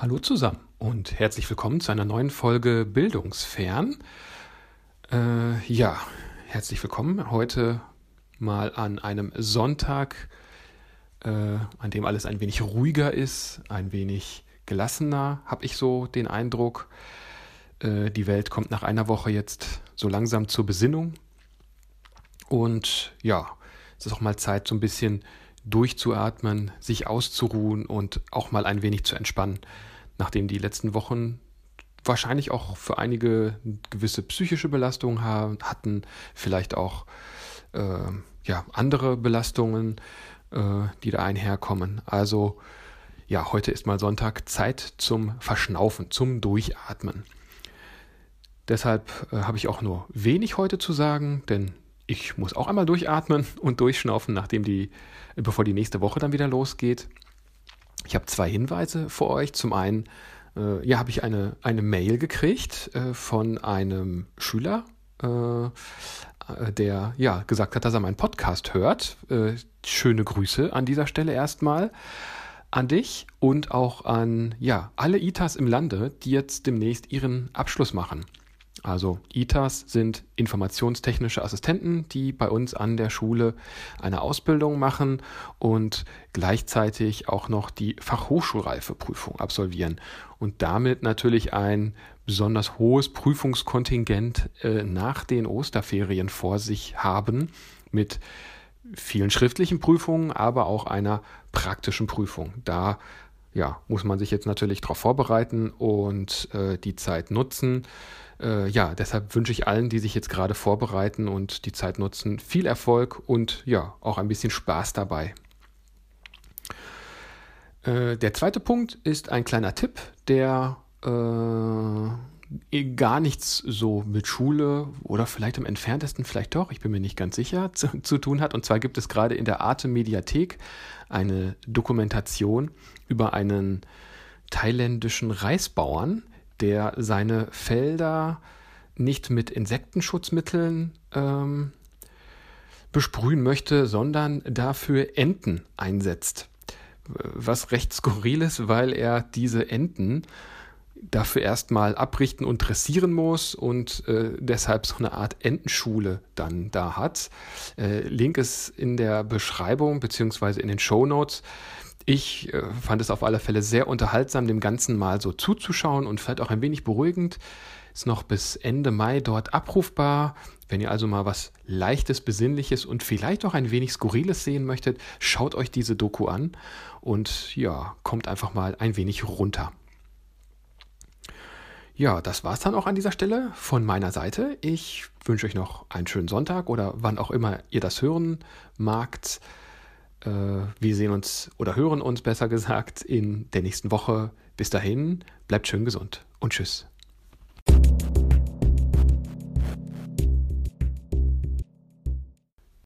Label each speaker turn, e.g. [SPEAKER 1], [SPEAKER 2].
[SPEAKER 1] Hallo zusammen und herzlich willkommen zu einer neuen Folge Bildungsfern. Äh, ja, herzlich willkommen heute mal an einem Sonntag, äh, an dem alles ein wenig ruhiger ist, ein wenig gelassener, habe ich so den Eindruck. Äh, die Welt kommt nach einer Woche jetzt so langsam zur Besinnung. Und ja, es ist auch mal Zeit, so ein bisschen durchzuatmen, sich auszuruhen und auch mal ein wenig zu entspannen, nachdem die letzten Wochen wahrscheinlich auch für einige gewisse psychische Belastungen hatten, vielleicht auch äh, ja, andere Belastungen, äh, die da einherkommen. Also ja, heute ist mal Sonntag, Zeit zum Verschnaufen, zum Durchatmen. Deshalb äh, habe ich auch nur wenig heute zu sagen, denn ich muss auch einmal durchatmen und durchschnaufen, nachdem die, bevor die nächste Woche dann wieder losgeht. Ich habe zwei Hinweise für euch. Zum einen, äh, ja, habe ich eine, eine Mail gekriegt äh, von einem Schüler, äh, der ja gesagt hat, dass er meinen Podcast hört. Äh, schöne Grüße an dieser Stelle erstmal an dich und auch an ja alle ITAs im Lande, die jetzt demnächst ihren Abschluss machen. Also ITAs sind informationstechnische Assistenten, die bei uns an der Schule eine Ausbildung machen und gleichzeitig auch noch die Fachhochschulreifeprüfung absolvieren und damit natürlich ein besonders hohes Prüfungskontingent äh, nach den Osterferien vor sich haben mit vielen schriftlichen Prüfungen, aber auch einer praktischen Prüfung. Da ja, muss man sich jetzt natürlich darauf vorbereiten und äh, die Zeit nutzen. Äh, ja, deshalb wünsche ich allen, die sich jetzt gerade vorbereiten und die Zeit nutzen, viel Erfolg und ja, auch ein bisschen Spaß dabei. Äh, der zweite Punkt ist ein kleiner Tipp, der äh, gar nichts so mit Schule oder vielleicht am entferntesten, vielleicht doch, ich bin mir nicht ganz sicher, zu, zu tun hat. Und zwar gibt es gerade in der Arte Mediathek eine Dokumentation über einen thailändischen Reisbauern, der seine Felder nicht mit Insektenschutzmitteln ähm, besprühen möchte, sondern dafür Enten einsetzt. Was recht skurril ist, weil er diese Enten dafür erstmal abrichten und dressieren muss und äh, deshalb so eine Art Entenschule dann da hat. Äh, Link ist in der Beschreibung beziehungsweise in den Show Notes. Ich äh, fand es auf alle Fälle sehr unterhaltsam, dem Ganzen mal so zuzuschauen und vielleicht auch ein wenig beruhigend. Ist noch bis Ende Mai dort abrufbar. Wenn ihr also mal was Leichtes, Besinnliches und vielleicht auch ein wenig Skurriles sehen möchtet, schaut euch diese Doku an und ja, kommt einfach mal ein wenig runter. Ja, das war's dann auch an dieser Stelle von meiner Seite. Ich wünsche euch noch einen schönen Sonntag oder wann auch immer ihr das hören magt. Äh, wir sehen uns oder hören uns besser gesagt in der nächsten Woche. Bis dahin, bleibt schön gesund und tschüss.